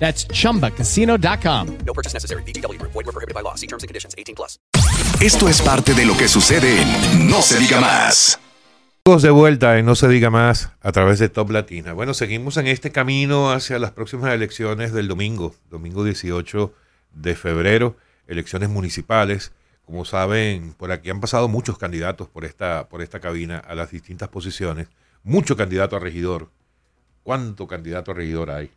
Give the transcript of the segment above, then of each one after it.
That's chumbacasino.com. No purchase necessary. VGW Group. Void were prohibited by law. See terms and conditions. 18 plus. Esto es parte de lo que sucede en No se diga más. Amigos, de vuelta en No se diga más a través de Top Latina. Bueno, seguimos en este camino hacia las próximas elecciones del domingo, domingo 18 de febrero, elecciones municipales. Como saben, por aquí han pasado muchos candidatos por esta, por esta cabina a las distintas posiciones. Mucho candidato a regidor. ¿Cuánto candidato a regidor hay?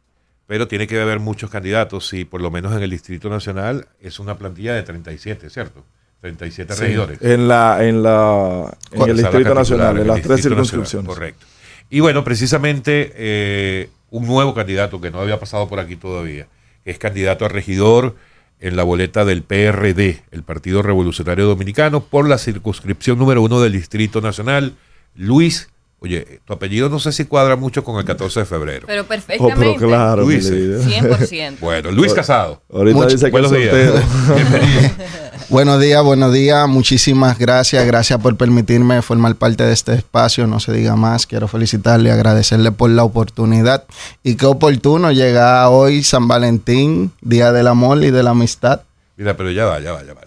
Pero tiene que haber muchos candidatos y por lo menos en el Distrito Nacional es una plantilla de 37, ¿cierto? 37 Sí, regidores. En la, en la, en el Distrito Nacional, en las tres Nacional, circunscripciones. correcto. Y bueno, precisamente eh, un nuevo candidato que no había pasado por aquí todavía, que es candidato a regidor en la boleta del PRD, el Partido Revolucionario Dominicano, por la circunscripción número uno del Distrito Nacional, Luis. Oye, tu apellido no sé si cuadra mucho con el 14 de febrero. Pero Oh, perfectamente. pero claro, Luis, mi vida. 100%. Bueno, Luis Casado. Ahorita Mucho- dice que Buenos días. Buenos días, buenos días. Muchísimas gracias. Gracias por permitirme formar parte de este espacio. No se diga más. Quiero felicitarle y agradecerle por la oportunidad. Y qué oportuno llegar hoy San Valentín, Día del Amor y de la Amistad. Mira, pero ya va, ya va, ya va.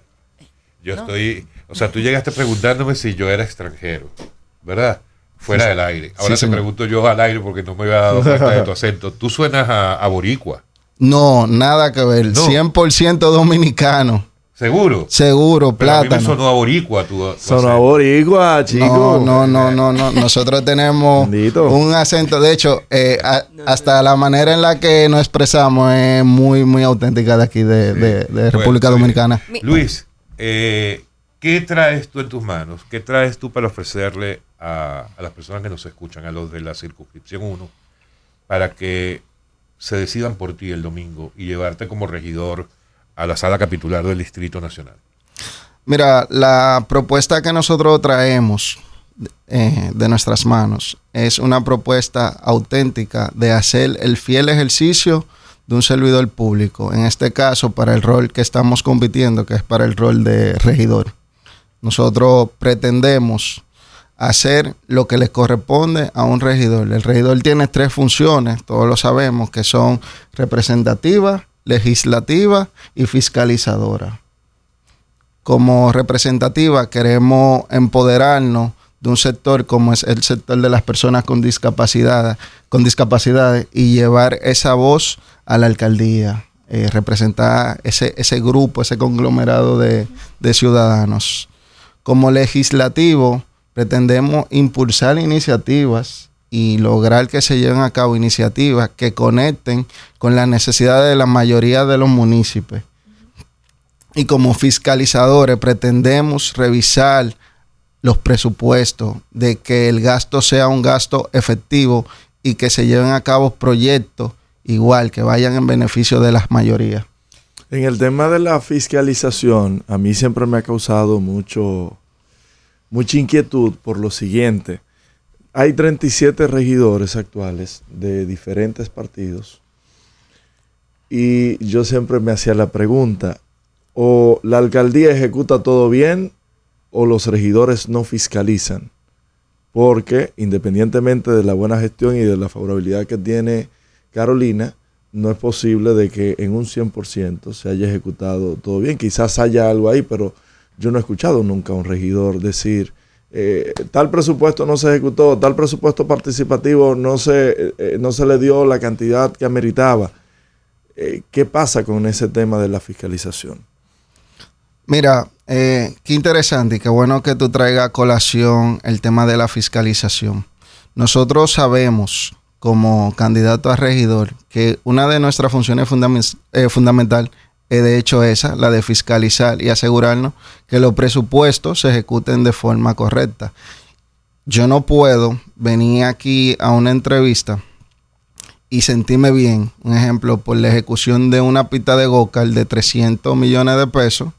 Yo estoy, o sea, tú llegaste preguntándome si yo era extranjero, ¿verdad? Fuera del aire. Ahora te señor. pregunto yo al aire porque no me había dado cuenta de tu acento. Tú suenas a, a boricua, No, nada que ver. No. 100% dominicano. seguro. Seguro, Pero a mí me plátano. sonó a boricua tu, tu Sonó a boricua, chico. No, no, no, no, no. Nosotros tenemos Bendito. un acento. De hecho, eh, a- hasta la manera en la que nos expresamos es muy, muy auténtica de aquí, de, de- de Bueno, República. Dominicana. Mi- Luis, eh, ¿qué traes tú en tus manos? ¿Qué traes tú para ofrecerle a, las personas que nos escuchan, a los de la circunscripción 1, para que se decidan por ti el domingo y llevarte como regidor a la sala capitular del Distrito Nacional? Mira, la propuesta que nosotros traemos eh, de nuestras manos es una propuesta auténtica de hacer el fiel ejercicio de un servidor público. En este caso, para el rol que estamos compitiendo, que es para el rol de regidor. Nosotros pretendemos hacer lo que le corresponde a un regidor. El regidor tiene tres funciones, todos lo sabemos, que son representativa, legislativa y fiscalizadora. Como representativa queremos empoderarnos de un sector como es el sector de las personas con discapacidad, con discapacidades y llevar esa voz a la alcaldía, eh, representar ese, ese grupo, ese conglomerado de, de ciudadanos. Como legislativo, pretendemos impulsar iniciativas y lograr que se lleven a cabo iniciativas que conecten con las necesidades de la mayoría de los municipios. Y como fiscalizadores pretendemos revisar los presupuestos, de que el gasto sea un gasto efectivo y que se lleven a cabo proyectos igual, que vayan en beneficio de las mayorías. En el tema de la fiscalización, a mí siempre me ha causado mucho, mucha inquietud por lo siguiente. Hay 37 regidores actuales de diferentes partidos y yo siempre me hacía la pregunta, o la alcaldía ejecuta todo bien o los regidores no fiscalizan. Porque independientemente de la buena gestión y de la favorabilidad que tiene Carolina, no es posible de que en un 100% se haya ejecutado todo bien. Quizás haya algo ahí, pero yo no he escuchado nunca a un regidor decir, eh, tal presupuesto no se ejecutó, tal presupuesto participativo no se, eh, no se le dio la cantidad que ameritaba. Eh, ¿Qué pasa con ese tema de la fiscalización? Mira, eh, qué interesante y qué bueno que tú traigas a colación el tema de la fiscalización. Nosotros sabemos como candidato a regidor que una de nuestras funciones fundamentales eh, fundamental es de hecho esa, la de fiscalizar y asegurarnos que los presupuestos se ejecuten de forma correcta. Yo no puedo venir aquí a una entrevista y sentirme bien, un ejemplo, por la ejecución de una pista de Gocal de 300 millones de pesos,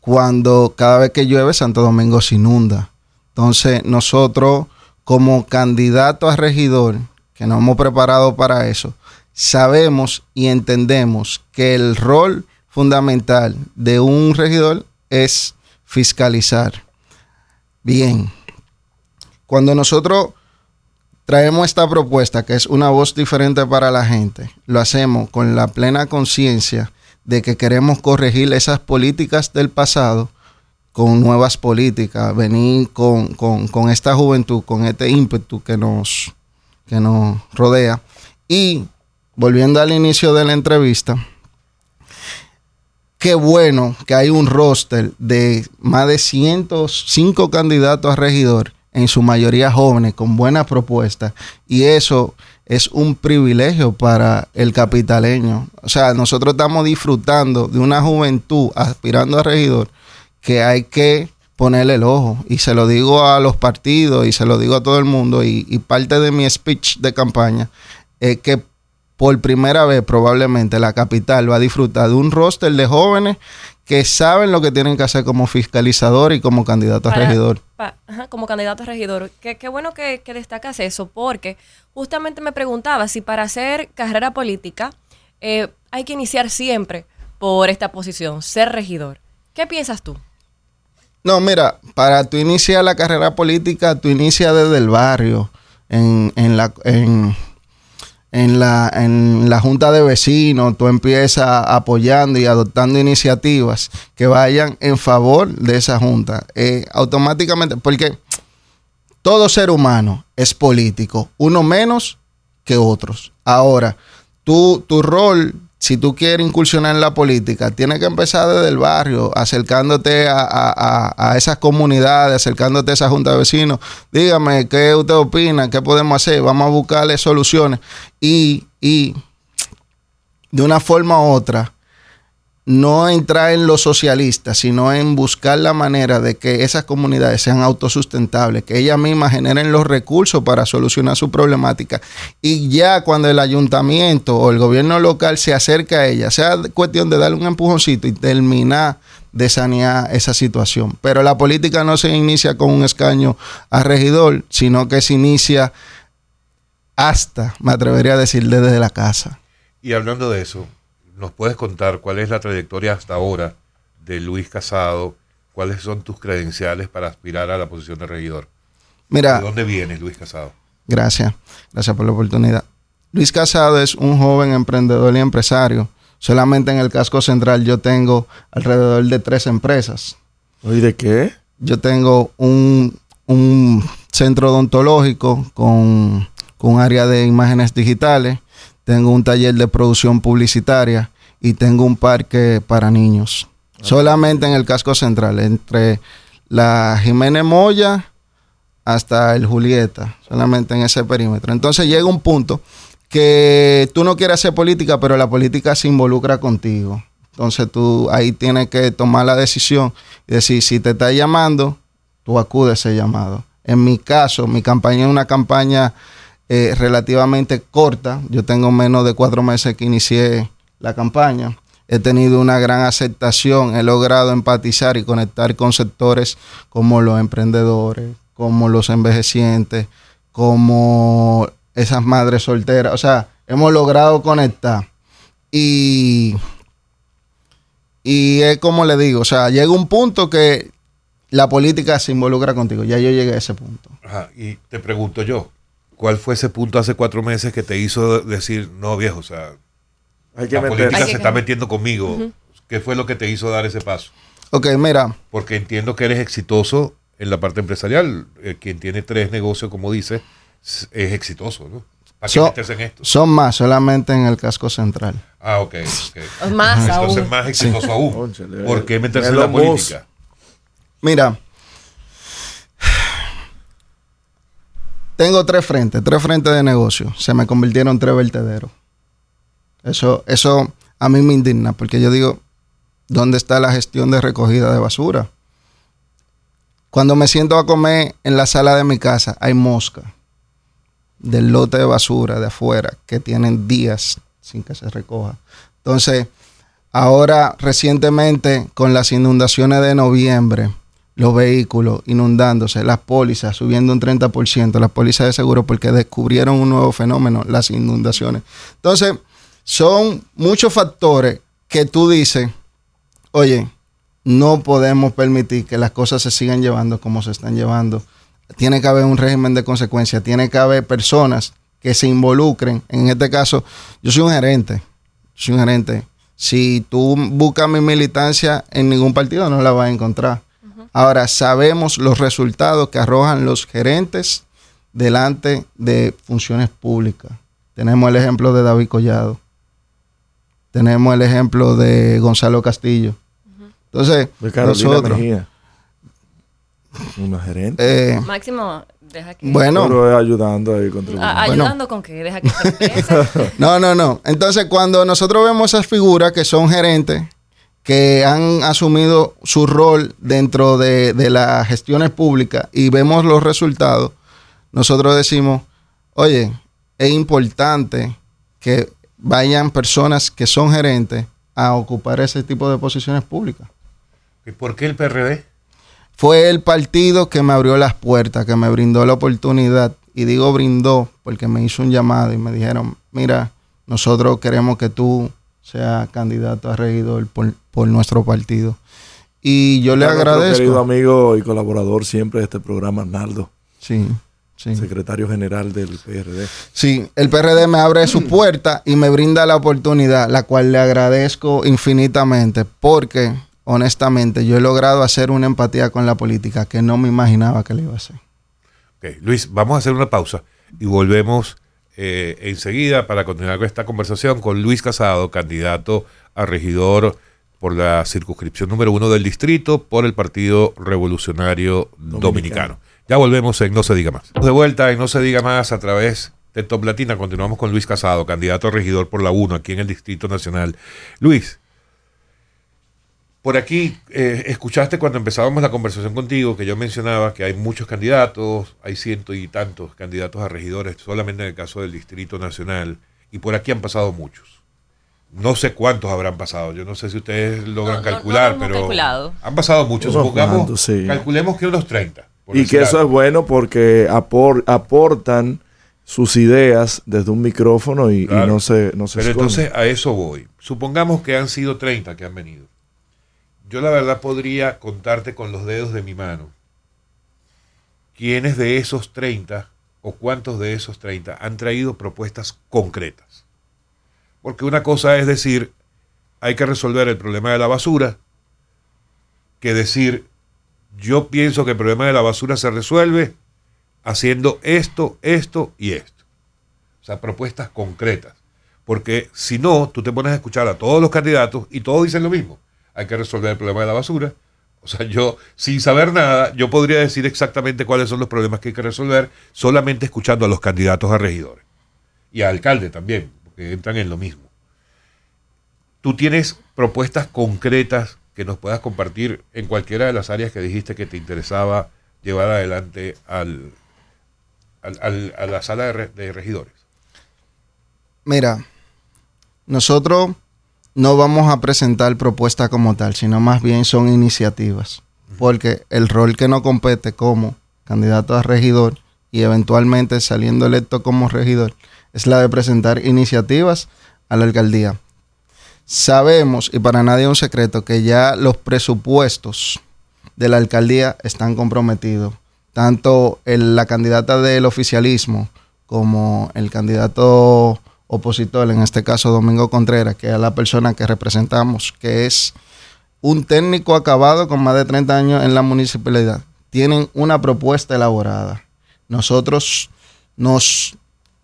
cuando cada vez que llueve Santo Domingo se inunda. Entonces, nosotros como candidato a regidor, que nos hemos preparado para eso, sabemos y entendemos que el rol fundamental de un regidor es fiscalizar. Bien, cuando nosotros traemos esta propuesta, que es una voz diferente para la gente, lo hacemos con la plena conciencia de que queremos corregir esas políticas del pasado con nuevas políticas, venir con, con esta juventud, con este ímpetu que nos, que nos rodea. Y volviendo al inicio de la entrevista, qué bueno que hay un roster de más de 105 candidatos a regidor, en su mayoría jóvenes, con buenas propuestas. Y eso es un privilegio para el capitaleño. O sea, nosotros estamos disfrutando de una juventud aspirando a regidor que hay que ponerle el ojo. Y se lo digo a los partidos y se lo digo a todo el mundo. Y, y parte de mi speech de campaña es que por primera vez probablemente la capital va a disfrutar de un roster de jóvenes que saben lo que tienen que hacer como fiscalizador y como candidato a regidor. como candidato a regidor. Qué, bueno que, destacas eso, porque justamente me preguntaba si para hacer carrera política eh, hay que iniciar siempre por esta posición, ser regidor. ¿Qué piensas tú? No, mira, para tú iniciar la carrera política, tú inicias desde el barrio, en, en la... En, la, en la junta de vecinos, tú empiezas apoyando y adoptando iniciativas que vayan en favor de esa junta. Eh, automáticamente, porque todo ser humano es político, uno menos que otros. Ahora, tu rol si tú quieres incursionar en la política, tienes que empezar desde el barrio, acercándote a, esas comunidades, acercándote a esa junta de vecinos. Dígame, ¿qué usted opina? ¿Qué podemos hacer? Vamos a buscarle soluciones. Y, y de una forma u otra, no entrar en lo socialista, sino en buscar la manera de que esas comunidades sean autosustentables, que ellas mismas generen los recursos para solucionar su problemática. Y ya cuando el ayuntamiento o el gobierno local se acerca a ellas, sea cuestión de darle un empujoncito y terminar de sanear esa situación. Pero la política no se inicia con un escaño a regidor, sino que se inicia hasta, me atrevería a decir, desde la casa. Y hablando de eso, ¿Nos puedes contar cuál es la trayectoria hasta ahora de Luis Casado? ¿Cuáles son tus credenciales para aspirar a la posición de regidor? Mira, ¿De dónde vienes, Luis Casado? Gracias, gracias por la oportunidad. Luis Casado es un joven emprendedor y empresario. Solamente en el casco central yo tengo alrededor de tres empresas. ¿Y de qué? Yo tengo un, centro odontológico con, con un área de imágenes digitales tengo un taller de producción publicitaria y tengo un parque para niños. Solamente en el casco central, entre la Jiménez Moya hasta el Julieta, solamente en ese perímetro. Entonces llega un punto que tú no quieres hacer política, pero la política se involucra contigo. Entonces tú ahí tienes que tomar la decisión y decir, si te está llamando, tú acudes a ese llamado. En mi caso, mi campaña es una campaña eh, relativamente corta. Yo tengo menos de cuatro meses que inicié la campaña. He tenido una gran aceptación, he logrado empatizar y conectar con sectores como los emprendedores, como los envejecientes, como esas madres solteras. O sea, hemos logrado conectar. Y, y es como le digo, o sea, llega un punto que la política se involucra contigo. Ya yo llegué a ese punto. Ajá, y te pregunto yo, ¿Cuál fue ese punto hace cuatro meses que te hizo decir, no viejo, o sea, Hay que la política se está metiendo conmigo? ¿Qué fue lo que te hizo dar ese paso? Ok, mira. Porque entiendo que eres exitoso en la parte empresarial. Eh, quien tiene tres negocios, como dices, es exitoso, ¿no? ¿Para qué meterse en esto? son más, solamente en el casco central. Ah, ok. ok. Más Entonces aún. más exitoso aún. ¿Por qué meterse en la política? Mira, tengo tres frentes, tres frentes de negocio. Se me convirtieron en tres vertederos. Eso, eso a mí me indigna, porque yo digo, ¿dónde está la gestión de recogida de basura? Cuando me siento a comer en la sala de mi casa, hay mosca del lote de basura de afuera que tienen días sin que se recoja. Entonces, ahora recientemente con las inundaciones de noviembre, los vehículos inundándose, las pólizas subiendo un 30%, las pólizas de seguro porque descubrieron un nuevo fenómeno, las inundaciones. Entonces, son muchos factores que tú dices, oye, no podemos permitir que las cosas se sigan llevando como se están llevando. Tiene que haber un régimen de consecuencias, tiene que haber personas que se involucren. En este caso, yo soy un gerente, soy un gerente. Si tú buscas mi militancia en ningún partido, no la vas a encontrar. Ahora, sabemos los resultados que arrojan los gerentes delante de funciones públicas. Tenemos el ejemplo de David Collado. Tenemos el ejemplo de Gonzalo Castillo. Entonces, De Carolina nosotros, Mejía. Una gerente. eh, Máximo, deja que. bueno, Pero ayudando ahí contribuyendo. Ayudando con que deja que se. No, no, no. Entonces, cuando nosotros vemos esas figuras que son gerentes, que han asumido su rol dentro de, de las gestiones públicas y vemos los resultados, nosotros decimos, oye, es importante que vayan personas que son gerentes a ocupar ese tipo de posiciones públicas. ¿Y por qué el PRD? Fue el partido que me abrió las puertas, que me brindó la oportunidad. Y digo brindó porque me hizo un llamado y me dijeron, mira, nosotros queremos que tú seas candidato a regidor por, por nuestro partido. Y yo le agradezco. querido amigo y colaborador siempre de este programa, Arnaldo, Sí, sí. secretario general del PRD. Sí, el PRD me abre su puerta y me brinda la oportunidad, la cual le agradezco infinitamente porque, honestamente, yo he logrado hacer una empatía con la política que no me imaginaba que le iba a hacer. Ok, Luis, vamos a hacer una pausa y volvemos eh, enseguida para continuar con esta conversación con Luis Casado, candidato a regidor por la circunscripción número uno del distrito por el Partido Revolucionario Dominicano. Ya volvemos en No se diga más. De vuelta en No se diga más a través de Top Latina. Continuamos con Luis Casado, candidato a regidor por la 1 aquí en el Distrito Nacional. Luis, por aquí, eh, escuchaste cuando empezábamos la conversación contigo que yo mencionaba que hay muchos candidatos, hay ciento y tantos candidatos a regidores, solamente en el caso del Distrito Nacional, y por aquí han pasado muchos. No sé cuántos habrán pasado, yo no sé si ustedes logran No, no, no calcular, pero calculado. han pasado muchos, supongamos, sí. calculemos que unos 30. Y que eso algo. es bueno porque apor- aportan sus ideas desde un micrófono y, no se, no se Pero entonces a eso voy. Supongamos que han sido 30 que han venido. Yo la verdad podría contarte con los dedos de mi mano quiénes de esos 30 o cuántos de esos 30 han traído propuestas concretas. Porque una cosa es decir, hay que resolver el problema de la basura, que decir, yo pienso que el problema de la basura se resuelve haciendo esto, esto y esto. O sea, propuestas concretas. Porque si no, tú te pones a escuchar a todos los candidatos y todos dicen lo mismo. Hay que resolver el problema de la basura. O sea, yo, sin saber nada, yo podría decir exactamente cuáles son los problemas que hay que resolver solamente escuchando a los candidatos a regidores. Y a alcalde también, porque entran en lo mismo. Tú tienes propuestas concretas que nos puedas compartir en cualquiera de las áreas que dijiste que te interesaba llevar adelante al, al- al- a la sala de, re- de regidores. Mira, nosotros no vamos a presentar propuestas como tal, sino más bien son iniciativas. Porque el rol que nos compete como candidato a regidor y eventualmente saliendo electo como regidor es la de presentar iniciativas a la alcaldía. Sabemos, y para nadie es un secreto, que ya los presupuestos de la alcaldía están comprometidos. Tanto la candidata del oficialismo como el candidato opositor, en este caso Domingo Contreras, que es la persona que representamos, que es un técnico acabado con más de 30 años en la municipalidad, tienen una propuesta elaborada. Nosotros nos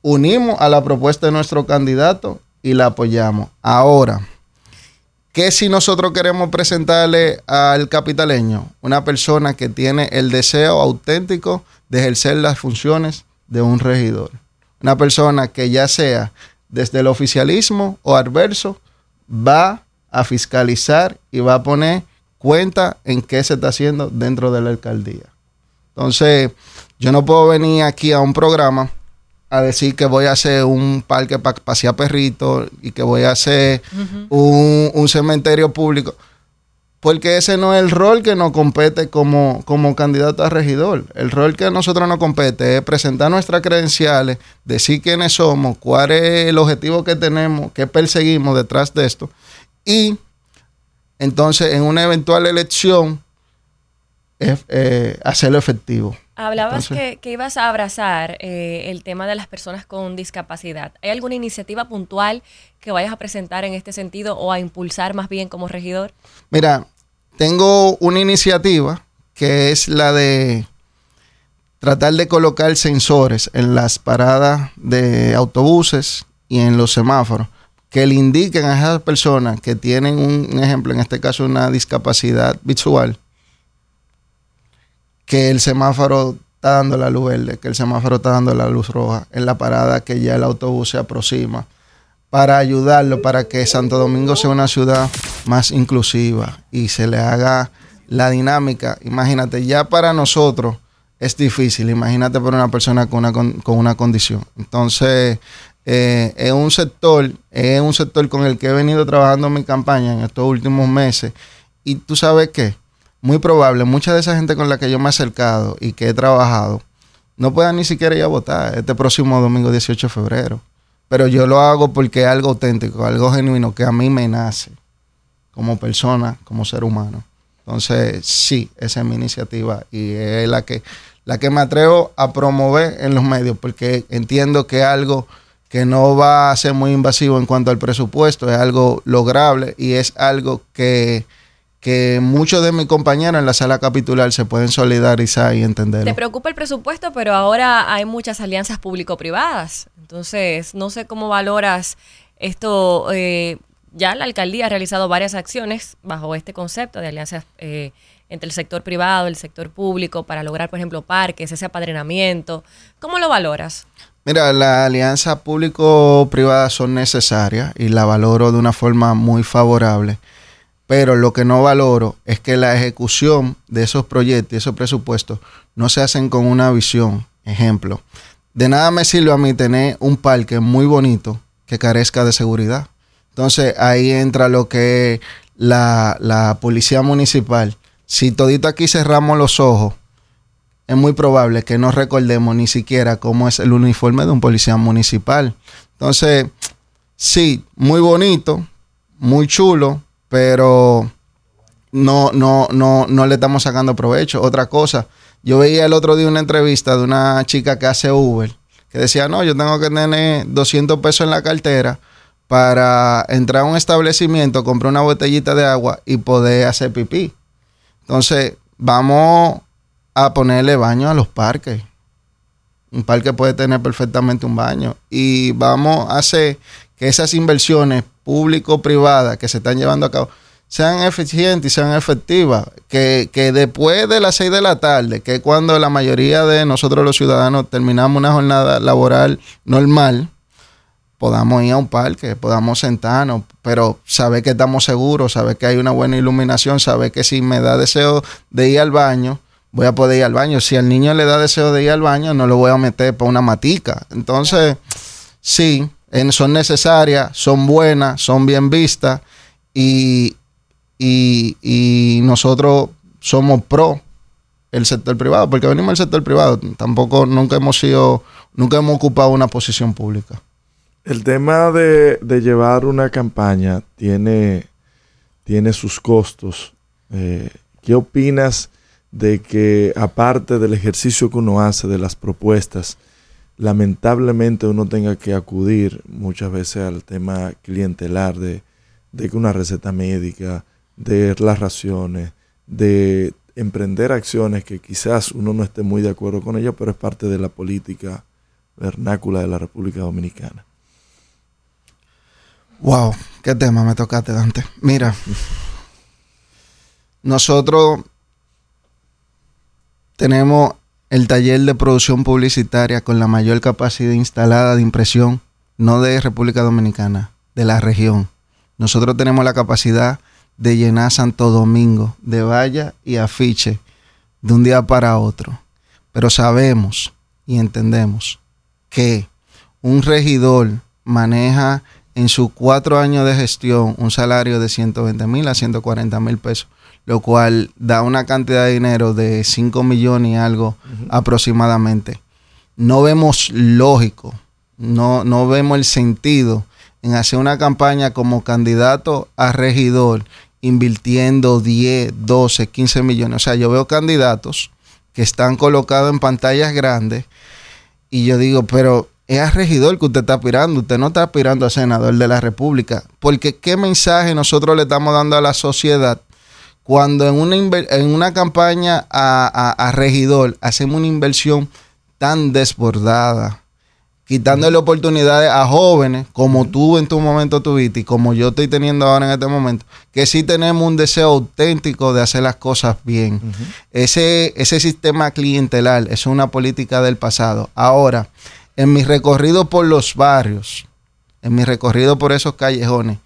unimos a la propuesta de nuestro candidato y la apoyamos. Ahora, ¿qué si nosotros queremos presentarle al capitaleño? Una persona que tiene el deseo auténtico de ejercer las funciones de un regidor. Una persona que ya sea desde el oficialismo o adverso, va a fiscalizar y va a poner cuenta en qué se está haciendo dentro de la alcaldía. Entonces, yo no puedo venir aquí a un programa a decir que voy a hacer un parque para pasear perritos y que voy a hacer un, un cementerio público. Porque ese no es el rol que nos compete como, como candidato a regidor. El rol que a nosotros nos compete es presentar nuestras credenciales, decir quiénes somos, cuál es el objetivo que tenemos, qué perseguimos detrás de esto. Y entonces en una eventual elección eh, hacerlo efectivo. Hablabas Entonces- que, que ibas a abrazar eh, el tema de las personas con discapacidad. ¿Hay alguna iniciativa puntual que vayas a presentar en este sentido o a impulsar más bien como regidor? Mira, tengo una iniciativa que es la de tratar de colocar sensores en las paradas de autobuses y en los semáforos que le indiquen a esas personas que tienen un, un ejemplo, en este caso una discapacidad visual, que el semáforo está dando la luz verde, que el semáforo está dando la luz roja en la parada que ya el autobús se aproxima, para ayudarlo, para que Santo Domingo sea una ciudad más inclusiva y se le haga la dinámica. Imagínate, ya para nosotros es difícil, imagínate para una persona con una, con, una condición. Entonces, eh, es un sector, es un sector con el que he venido trabajando en mi campaña en estos últimos meses. Y tú sabes qué, muy probable, mucha de esa gente con la que yo me he acercado y que he trabajado, no puedan ni siquiera ir a votar este próximo domingo 18 de febrero. Pero yo lo hago porque es algo auténtico, algo genuino que a mí me nace como persona, como ser humano. Entonces, sí, esa es mi iniciativa y es la que, la que me atrevo a promover en los medios porque entiendo que algo que no va a ser muy invasivo en cuanto al presupuesto, es algo lograble y es algo que, que muchos de mis compañeros en la sala capitular se pueden solidarizar y entenderlo. Te preocupa el presupuesto, pero ahora hay muchas alianzas público-privadas. Entonces, no sé cómo valoras esto. eh, ya la alcaldía ha realizado varias acciones bajo este concepto de alianzas eh, entre el sector privado, el sector público, para lograr, por ejemplo, parques, ese apadrinamiento. ¿Cómo lo valoras? Mira, las alianzas público-privadas son necesarias y la valoro de una forma muy favorable. Pero lo que no valoro es que la ejecución de esos proyectos y esos presupuestos no se hacen con una visión. Ejemplo, de nada me sirve a mí tener un parque muy bonito que carezca de seguridad. Entonces ahí entra lo que es la, la policía municipal. Si todito aquí cerramos los ojos, es muy probable que no recordemos ni siquiera cómo es el uniforme de un policía municipal. Entonces, sí, muy bonito, muy chulo, pero no, no, no, no le estamos sacando provecho. Otra cosa, yo veía el otro día una entrevista de una chica que hace Uber, que decía, no, yo tengo que tener 200 pesos en la cartera para entrar a un establecimiento, comprar una botellita de agua y poder hacer pipí. Entonces, vamos a ponerle baño a los parques. Un parque puede tener perfectamente un baño. Y vamos a hacer que esas inversiones público-privadas que se están llevando a cabo sean eficientes y sean efectivas. Que, que después de las 6 de la tarde, que es cuando la mayoría de nosotros los ciudadanos terminamos una jornada laboral normal, podamos ir a un parque, podamos sentarnos, pero saber que estamos seguros, saber que hay una buena iluminación, saber que si me da deseo de ir al baño, voy a poder ir al baño. Si al niño le da deseo de ir al baño, no lo voy a meter por una matica. Entonces, sí, son necesarias, son buenas, son bien vistas y, y, nosotros somos pro el sector privado, porque venimos del sector privado, tampoco nunca hemos sido, nunca hemos ocupado una posición pública. El tema de, de llevar una campaña tiene, tiene sus costos. Eh, ¿Qué opinas de que aparte del ejercicio que uno hace, de las propuestas, lamentablemente uno tenga que acudir muchas veces al tema clientelar de, de una receta médica, de las raciones, de emprender acciones que quizás uno no esté muy de acuerdo con ellas, pero es parte de la política vernácula de la República Dominicana. Wow, qué tema me tocaste, Dante. Mira, nosotros tenemos el taller de producción publicitaria con la mayor capacidad instalada de impresión, no de República Dominicana, de la región. Nosotros tenemos la capacidad de llenar Santo Domingo de valla y afiche de un día para otro. Pero sabemos y entendemos que un regidor maneja en sus cuatro años de gestión un salario de 120 mil a 140 mil pesos, lo cual da una cantidad de dinero de 5 millones y algo aproximadamente. No vemos lógico, no, no vemos el sentido en hacer una campaña como candidato a regidor invirtiendo 10, 12, 15 millones. O sea, yo veo candidatos que están colocados en pantallas grandes y yo digo, pero es a regidor que usted está aspirando, usted no está aspirando a senador de la República. Porque qué mensaje nosotros le estamos dando a la sociedad cuando en una, en una campaña a, a regidor hacemos una inversión tan desbordada, quitándole oportunidades a jóvenes, como tú en tu momento tuviste y como yo estoy teniendo ahora en este momento, que sí tenemos un deseo auténtico de hacer las cosas bien. ese, ese sistema clientelar es una política del pasado. Ahora, en mi recorrido por los barrios, en mi recorrido por esos callejones,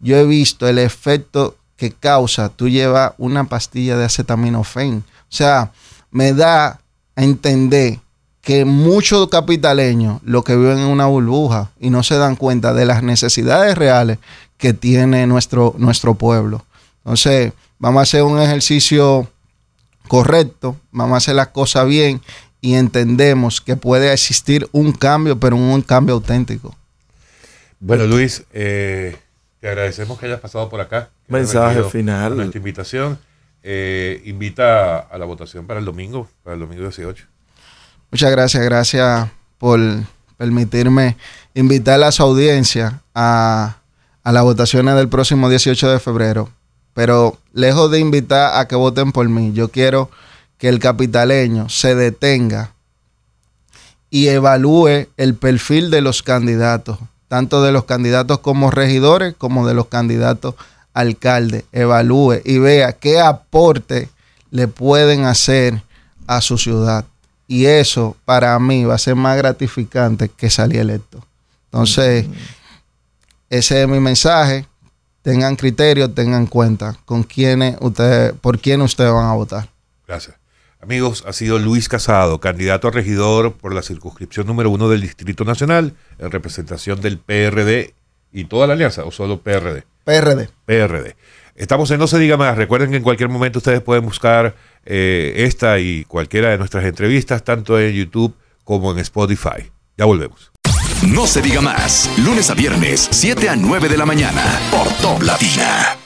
yo he visto el efecto que causa tú llevas una pastilla de acetaminofén. O sea, me da a entender que muchos capitaleños lo que viven en una burbuja y no se dan cuenta de las necesidades reales que tiene nuestro, nuestro pueblo. Entonces, vamos a hacer un ejercicio correcto, vamos a hacer las cosas bien y entendemos que puede existir un cambio, pero un cambio auténtico. Bueno, Luis, eh, te agradecemos que hayas pasado por acá. Mensaje final. Nuestra invitación. Eh, invita a la votación para el domingo, para el domingo 18. Muchas gracias, gracias por permitirme invitar a su audiencia a, a las votaciones del próximo 18 de febrero. Pero lejos de invitar a que voten por mí, yo quiero que el capitaleño se detenga y evalúe el perfil de los candidatos, tanto de los candidatos como regidores como de los candidatos alcaldes. Evalúe y vea qué aporte le pueden hacer a su ciudad. Y eso para mí va a ser más gratificante que salir electo. Entonces, ese es mi mensaje. Tengan criterio, tengan cuenta con quiénes ustedes, por quién ustedes van a votar. Gracias. Amigos, ha sido Luis Casado, candidato a regidor por la circunscripción número uno del Distrito Nacional, en representación del PRD y toda la alianza, o solo PRD. PRD. PRD. Estamos en No Se Diga Más. Recuerden que en cualquier momento ustedes pueden buscar eh, esta y cualquiera de nuestras entrevistas, tanto en YouTube como en Spotify. Ya volvemos. No se diga más. Lunes a viernes, 7 a 9 de la mañana, por Top Latina.